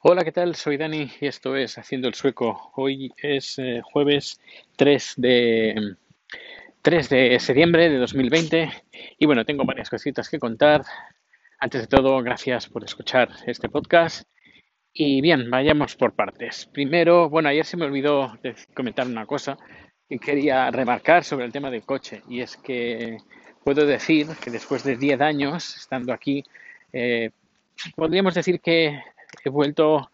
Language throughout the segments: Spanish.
Hola, ¿qué tal? Soy Dani y esto es Haciendo el Sueco. Hoy es eh, jueves 3 de, 3 de septiembre de 2020 y bueno, tengo varias cositas que contar. Antes de todo, gracias por escuchar este podcast. Y bien, vayamos por partes. Primero, bueno, ayer se me olvidó comentar una cosa que quería remarcar sobre el tema del coche y es que puedo decir que después de 10 años estando aquí, eh, podríamos decir que he vuelto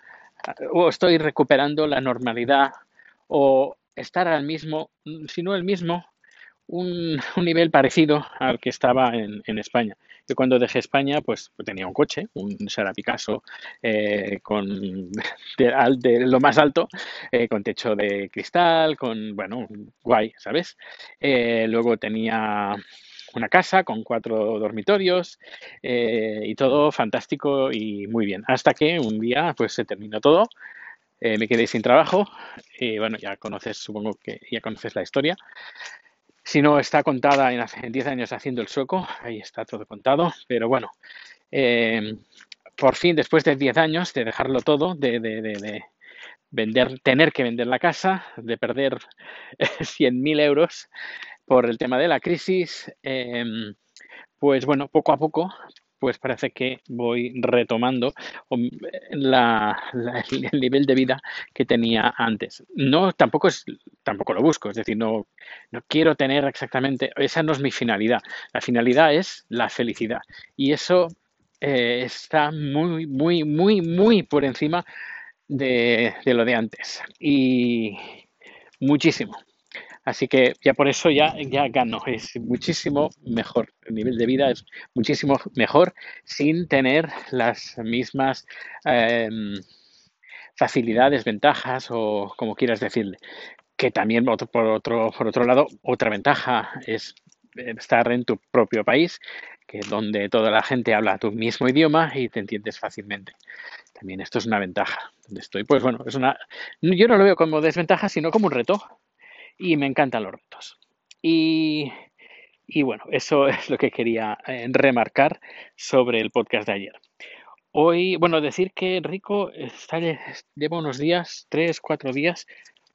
o estoy recuperando la normalidad o estar al mismo, si no el mismo, un, nivel parecido al que estaba en, España. Yo cuando dejé España, pues tenía un coche, un Sara Picasso eh, con de, de, lo más alto, eh, con techo de cristal, con, bueno, guay, ¿sabes? Eh, luego tenía una casa con cuatro dormitorios eh, y todo fantástico y muy bien. Hasta que un día pues se terminó todo, eh, me quedé sin trabajo y bueno, ya conoces, supongo que ya conoces la historia. Si no está contada en, en 10 años haciendo el sueco, ahí está todo contado, pero bueno, eh, por fin después de 10 años de dejarlo todo, de vender, tener que vender la casa, de perder 100.000 euros, por el tema de la crisis, eh, pues bueno, poco a poco, pues parece que voy retomando la, la, el nivel de vida que tenía antes. No, tampoco es, tampoco lo busco, es decir, no, no quiero tener exactamente, esa no es mi finalidad. La finalidad es la felicidad y eso eh, está muy, muy, muy, muy por encima de lo de antes y muchísimo. Así que ya por eso ya, ya gano, es muchísimo mejor. El nivel de vida es muchísimo mejor sin tener las mismas eh, facilidades, ventajas o como quieras decirle. Que también por otro, por otro lado, otra ventaja es estar en tu propio país, que es donde toda la gente habla tu mismo idioma y te entiendes fácilmente. También esto es una ventaja. Donde estoy, pues bueno, es una. Yo no lo veo como desventaja, sino como un reto y me encantan los retos. Y, y bueno, eso es lo que quería eh, remarcar sobre el podcast de ayer. Hoy, bueno, decir que Rico está, lleva unos días, tres, cuatro días,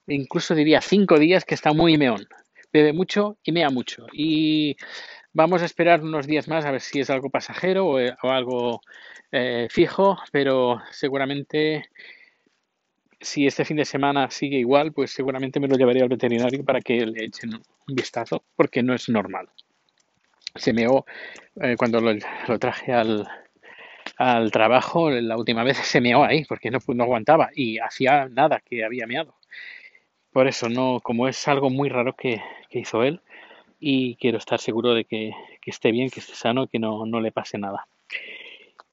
incluso diría cinco días, que está muy meón. Bebe mucho y mea mucho. Y vamos a esperar unos días más a ver si es algo pasajero o, algo eh, fijo, pero seguramente si este fin de semana sigue igual, pues seguramente me lo llevaré al veterinario para que le echen un vistazo, porque no es normal. Se meó eh, cuando lo, traje al, al, trabajo, la última vez se meó ahí, porque no, no aguantaba y hacía nada que había meado. Por eso, no, como es algo muy raro que, que hizo él, y quiero estar seguro de que, que esté bien, que esté sano, que no, no le pase nada.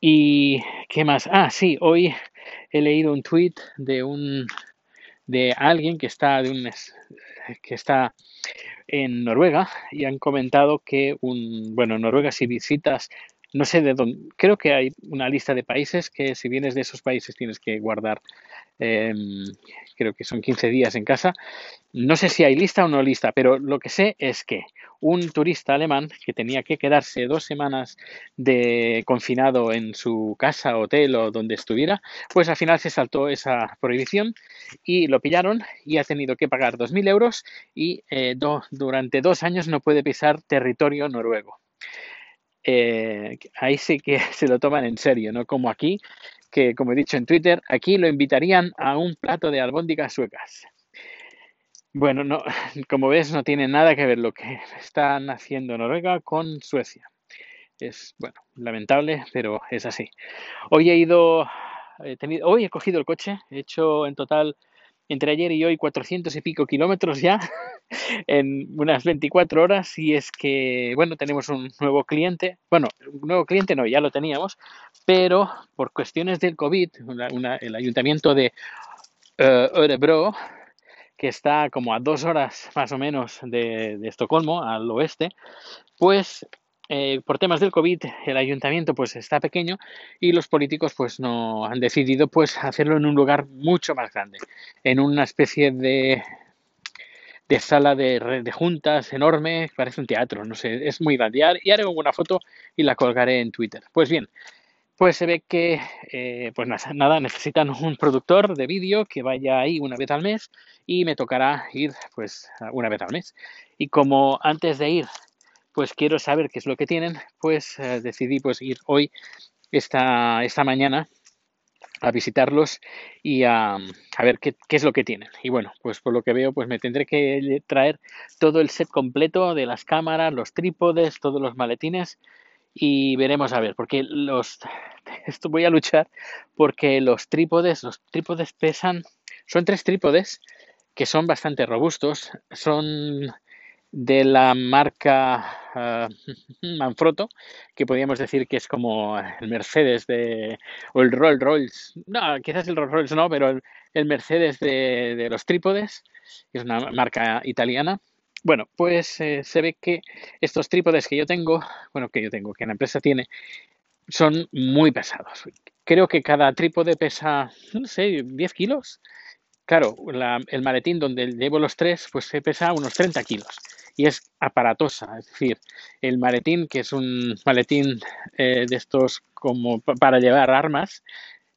¿Y qué más? Ah, sí, hoy he leído un tweet de un de alguien que está de un que está en Noruega y han comentado que un bueno, Noruega si visitas no sé de dónde, creo que hay una lista de países que si vienes de esos países tienes que guardar eh, creo que son 15 días en casa. No sé si hay lista o no lista, pero lo que sé es que un turista alemán que tenía que quedarse dos semanas de confinado en su casa, hotel o donde estuviera, pues al final se saltó esa prohibición y lo pillaron y ha tenido que pagar 2.000 euros y eh, durante dos años no puede pisar territorio noruego. Eh, ahí sí que se lo toman en serio, no como aquí, que, como he dicho en Twitter, aquí lo invitarían a un plato de albóndigas suecas. Bueno, no, como ves, no tiene nada que ver lo que están haciendo Noruega con Suecia. Es, bueno, lamentable, pero es así. Hoy he ido, he tenido, hoy he cogido el coche, he hecho en total entre ayer y hoy 400 y pico kilómetros ya en unas 24 horas y es que, bueno, tenemos un nuevo cliente, bueno, un nuevo cliente no, ya lo teníamos, pero por cuestiones del COVID, el ayuntamiento de uh, Örebro, que está como a dos horas más o menos de, de Estocolmo, al oeste, pues eh, por temas del COVID el ayuntamiento pues está pequeño y los políticos pues no han decidido pues hacerlo en un lugar mucho más grande, en una especie de, de sala de, de juntas enorme, parece un teatro, no sé, es muy grande. Y haré una foto y la colgaré en Twitter. Pues bien, pues se ve que, eh, pues nada, necesitan un productor de vídeo que vaya ahí una vez al mes y me tocará ir pues una vez al mes. Y como antes de ir, pues quiero saber qué es lo que tienen, pues eh, decidí pues ir hoy, esta, esta mañana, a visitarlos y a, ver qué, qué, es lo que tienen. Y bueno, pues por lo que veo, pues me tendré que traer todo el set completo de las cámaras, los trípodes, todos los maletines y veremos a ver, porque los esto voy a luchar porque los trípodes, los trípodes pesan, son tres trípodes que son bastante robustos, son de la marca uh, Manfrotto, que podríamos decir que es como el Mercedes de, o el Rolls Royce, no, quizás el Rolls Royce no, pero el, Mercedes de, los trípodes, es una marca italiana, bueno, pues eh, se ve que estos trípodes que yo tengo, bueno, que yo tengo, que la empresa tiene, son muy pesados. Creo que cada trípode pesa, no sé, 10 kilos. Claro, el maletín donde llevo los tres, pues se pesa unos 30 kilos y es aparatosa. Es decir, el maletín, que es un maletín eh, de estos como para llevar armas,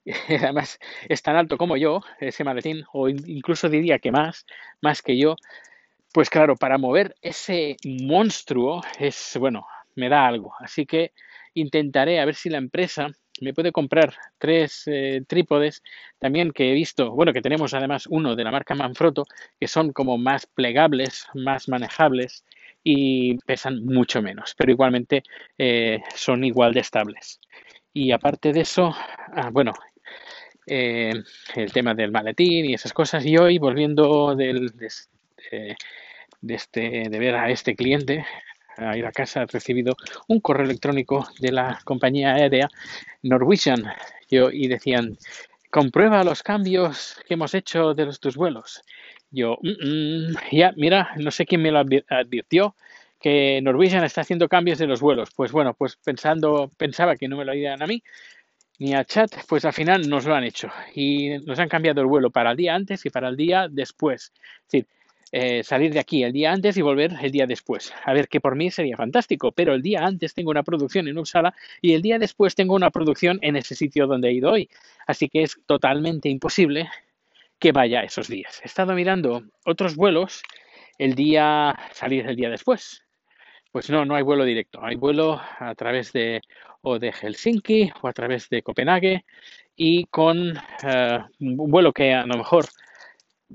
además es tan alto como yo, ese maletín, o incluso diría que más, más que yo, pues claro, para mover ese monstruo es, bueno, me da algo. Así que intentaré a ver si la empresa me puede comprar tres eh, trípodes también que he visto, bueno, que tenemos además uno de la marca Manfrotto, que son como más plegables, más manejables y pesan mucho menos, pero igualmente eh, son igual de estables. Y aparte de eso, ah, bueno, eh, el tema del maletín y esas cosas, y hoy volviendo del, de, este, de ver a este cliente, a ir a casa, he recibido un correo electrónico de la compañía aérea Norwegian yo, y decían, comprueba los cambios que hemos hecho de los, tus vuelos. Yo, mm, mm, ya, mira, no sé quién me lo advirtió, que Norwegian está haciendo cambios de los vuelos. Pues bueno, pues pensando, pensaba que no me lo harían a mí, ni a chat, pues al final nos lo han hecho y nos han cambiado el vuelo para el día antes y para el día después. Es decir, eh, salir de aquí el día antes y volver el día después. A ver, que por mí sería fantástico, pero el día antes tengo una producción en Uppsala y el día después tengo una producción en ese sitio donde he ido hoy. Así que es totalmente imposible que vaya esos días. He estado mirando otros vuelos el día, salir el día después. Pues no, no hay vuelo directo. Hay vuelo a través de o de Helsinki o a través de Copenhague y con eh, un vuelo que a lo mejor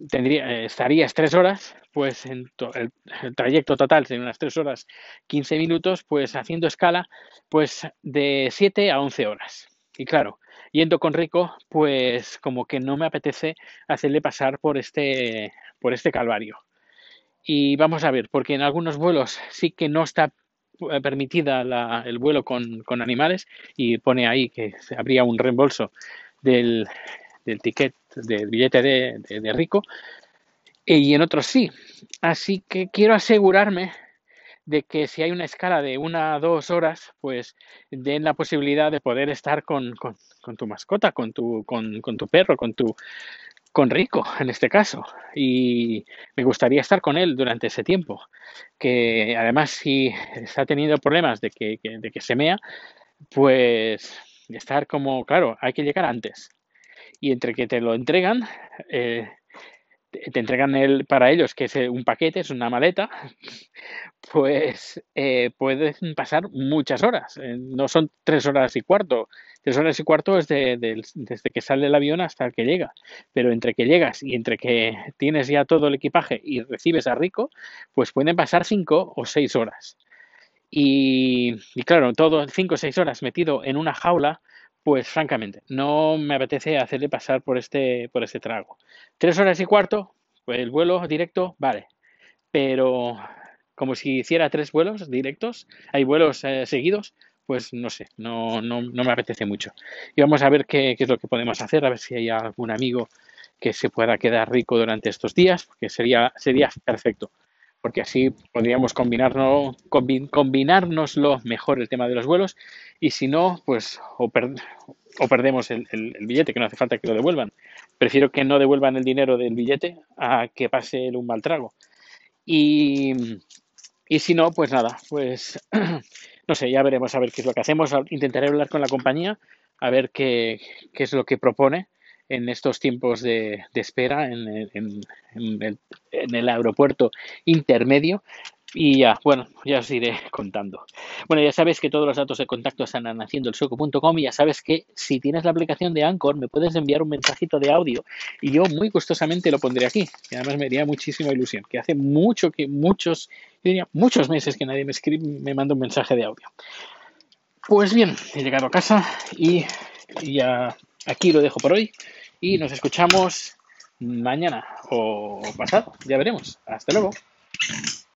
tendría, eh, estarías tres horas, pues en el, trayecto total sería unas tres horas 15 minutos, pues haciendo escala, pues de 7 a 11 horas. Y claro, yendo con Rico, pues como que no me apetece hacerle pasar por este, por este calvario. Y vamos a ver, porque en algunos vuelos sí que no está eh, permitida el vuelo con, con, animales y pone ahí que habría un reembolso del, del ticket, del billete de, rico, y en otros sí. Así que quiero asegurarme de que si hay una escala de una a dos horas, pues den la posibilidad de poder estar con, tu mascota, con tu, con, tu perro, con tu con Rico en este caso. Y me gustaría estar con él durante ese tiempo. Que además si está teniendo problemas de que, de que se mea, pues estar como, claro, hay que llegar antes y entre que te lo entregan, eh, te entregan el, para ellos, que es eh, un paquete, es una maleta, pues eh, pueden pasar muchas horas. no son tres horas y cuarto. Tres horas y cuarto es desde que sale el avión hasta que llega. Pero entre que llegas y entre que tienes ya todo el equipaje y recibes a Rico, pues pueden pasar cinco o seis horas. Y, y claro, todo cinco o seis horas metido en una jaula, pues francamente, no me apetece hacerle pasar por este, por este trago. Tres horas y cuarto, pues el vuelo directo, vale. Pero como si hiciera tres vuelos directos, hay vuelos eh, seguidos, pues no sé, no, no, no, me apetece mucho. Y vamos a ver qué, qué, es lo que podemos hacer, a ver si hay algún amigo que se pueda quedar rico durante estos días, porque sería, sería perfecto porque así podríamos combinarnos, combinárnoslo mejor el tema de los vuelos y si no, pues o, perdemos el, billete, que no hace falta que lo devuelvan. Prefiero que no devuelvan el dinero del billete a que pase un mal trago. Y, y si no, pues nada, pues no sé, ya veremos a ver qué es lo que hacemos. Intentaré hablar con la compañía a ver qué, qué es lo que propone en estos tiempos de, espera en, el- aeropuerto intermedio. Y ya, bueno, ya os iré contando. Bueno, ya sabes que todos los datos de contacto están en haciendoelsueco.com y ya sabes que si tienes la aplicación de Anchor me puedes enviar un mensajito de audio y yo muy gustosamente lo pondré aquí. Y además me haría muchísima ilusión, que hace mucho que muchos, diría muchos meses que nadie me escribe, me manda un mensaje de audio. Pues bien, he llegado a casa y ya aquí lo dejo por hoy y nos escuchamos mañana o pasado, ya veremos. Hasta luego.